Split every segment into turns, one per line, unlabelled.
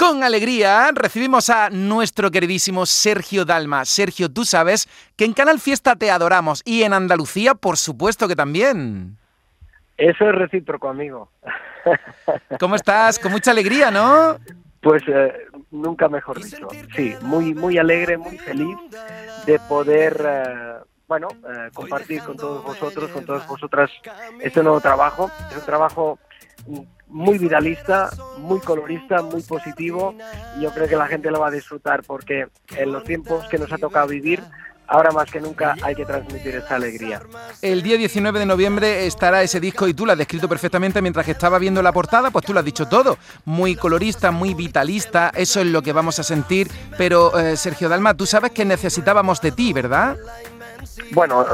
Con alegría recibimos a nuestro queridísimo Sergio Dalma. Sergio, tú sabes que en Canal Fiesta te adoramos y en Andalucía, por supuesto que también.
Eso es recíproco, amigo.
¿Cómo estás? Con mucha alegría, ¿no?
Pues eh, nunca mejor dicho. Sí, muy, muy alegre, muy feliz de poder, eh, bueno, eh, compartir con todos vosotros, con todas vosotras este nuevo trabajo. Es un trabajo muy viralista, muy colorista, muy positivo y yo creo que la gente lo va a disfrutar porque en los tiempos que nos ha tocado vivir ahora más que nunca hay que transmitir esa alegría.
El día 19 de noviembre estará ese disco y tú lo has descrito perfectamente mientras que estaba viendo la portada, pues tú lo has dicho todo. Muy colorista, muy vitalista, eso es lo que vamos a sentir. Pero eh, Sergio Dalma, tú sabes que necesitábamos de ti, ¿verdad?
Bueno,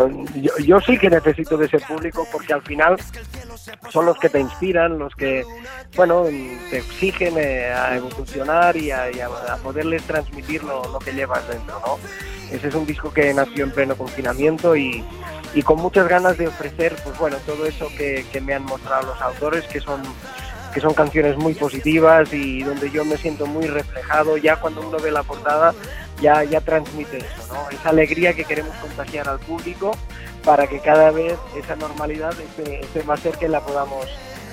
yo, sí que necesito de ese público porque al final son los que te inspiran, los que, bueno, te exigen eh, a evolucionar y a, poderles transmitir lo, que llevas dentro, ¿no? Ese es un disco que nació en pleno confinamiento y, con muchas ganas de ofrecer, pues bueno, todo eso que, que me han mostrado los autores, que son que son canciones muy positivas y donde yo me siento muy reflejado. Ya cuando uno ve la portada, ya, ya transmite eso, ¿no? Esa alegría que queremos contagiar al público para que cada vez esa normalidad esté, más cerca y la podamos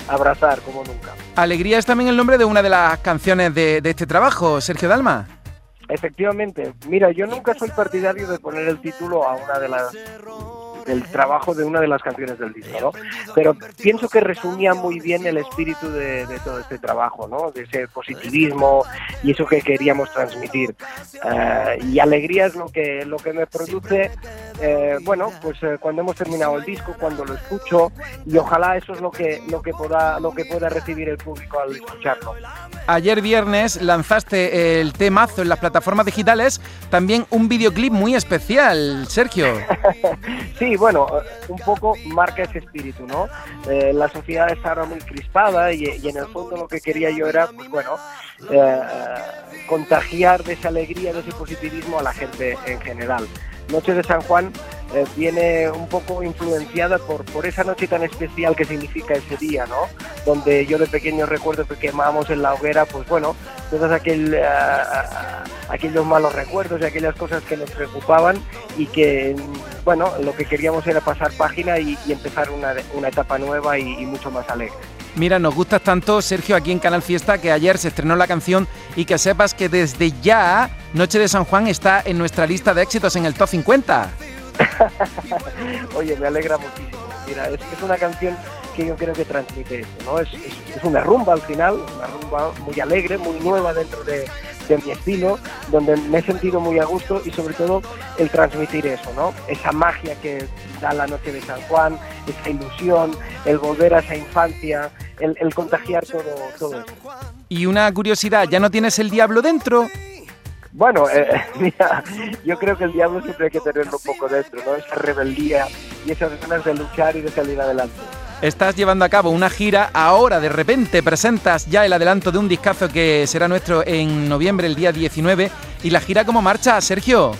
abrazar como nunca.
Alegría es también el nombre de una de las canciones de, de este trabajo, Sergio Dalma.
Efectivamente, mira, yo nunca soy partidario de poner el título a una de las del trabajo de una de las canciones del disco, ¿no? Pero pienso que resumía muy bien el espíritu de, todo este trabajo, ¿no? De ese positivismo y eso que queríamos transmitir. Eh, y alegría es lo que, lo que me produce, eh, bueno, pues eh, cuando hemos terminado el disco, cuando lo escucho, y ojalá eso es lo que, lo que, pueda, lo que pueda recibir el público al escucharlo.
Ayer viernes lanzaste el temazo en las plataformas digitales, también un videoclip muy especial, Sergio.
sí, y bueno, un poco marca ese espíritu, ¿no? Eh, la sociedad está ahora muy crispada y, en el fondo lo que quería yo era, pues bueno, contagiar de esa alegría, de ese positivismo a la gente en general. Noche de San Juan eh, viene un poco influenciada por, por esa noche tan especial que significa ese día, ¿no? Donde yo de pequeño recuerdo que quemábamos en la hoguera, pues bueno, todos aquel, eh, aquellos malos recuerdos y aquellas cosas que nos preocupaban y que, bueno, lo que queríamos era pasar página y, empezar una, una, etapa nueva y mucho más alegre.
Mira, nos gustas tanto, Sergio, aquí en Canal Fiesta, que ayer se estrenó la canción y que sepas que desde ya Noche de San Juan está en nuestra lista de éxitos en el top 50.
Oye, me alegra muchísimo. Mira, es, una canción que yo creo que transmite eso, ¿no? Es, una rumba al final, una rumba muy alegre, muy nueva dentro de, de, mi estilo, donde me he sentido muy a gusto y sobre todo el transmitir eso, ¿no? Esa magia que da la noche de San Juan, esa ilusión, el volver a esa infancia, el, el contagiar todo, todo eso.
Y una curiosidad, ¿ya no tienes el diablo dentro?
Bueno, eh, mira, yo creo que el diablo siempre hay que tenerlo un poco dentro, ¿no? Esa rebeldía y esas ganas de luchar y de salir adelante.
Estás llevando a cabo una gira, ahora de repente presentas ya el adelanto de un discazo que será nuestro en noviembre, el día 19, y la gira cómo marcha, Sergio.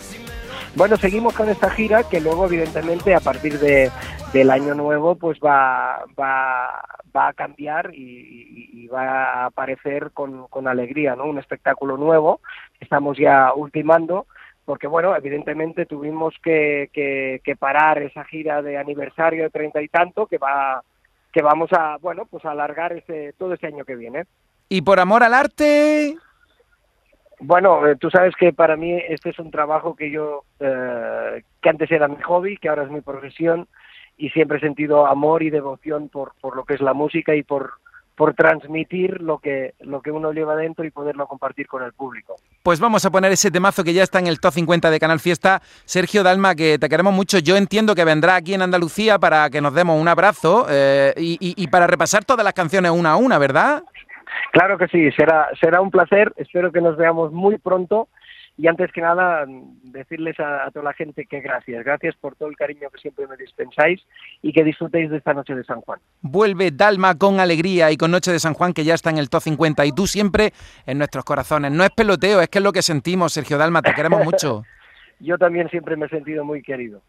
Bueno, seguimos con esta gira que luego, evidentemente, a partir de, del año nuevo, pues va, va, va a cambiar y, va a aparecer con, con, alegría, ¿no? Un espectáculo nuevo. Estamos ya ultimando, porque, bueno, evidentemente tuvimos que, que, parar esa gira de aniversario de treinta y tanto que va que vamos a, bueno, pues a alargar ese, todo este año que viene.
¿Y por amor al arte?
Bueno, eh, tú sabes que para mí este es un trabajo que yo, eh, que antes era mi hobby, que ahora es mi profesión, y siempre he sentido amor y devoción por, por lo que es la música y por, por transmitir lo que, lo que uno lleva dentro y poderlo compartir con el público.
Pues vamos a poner ese temazo que ya está en el top 50 de Canal Fiesta. Sergio Dalma, que te queremos mucho. Yo entiendo que vendrá aquí en Andalucía para que nos demos un abrazo eh, y, y para repasar todas las canciones una a una, ¿verdad?
Claro que sí, será, será un placer. Espero que nos veamos muy pronto. Y antes que nada, decirles a, toda la gente que gracias. Gracias por todo el cariño que siempre me dispensáis y que disfrutéis de esta Noche de San Juan.
Vuelve Dalma con alegría y con Noche de San Juan, que ya está en el top 50. Y tú siempre en nuestros corazones. No es peloteo, es que es lo que sentimos, Sergio Dalma. Te queremos mucho.
Yo también siempre me he sentido muy querido.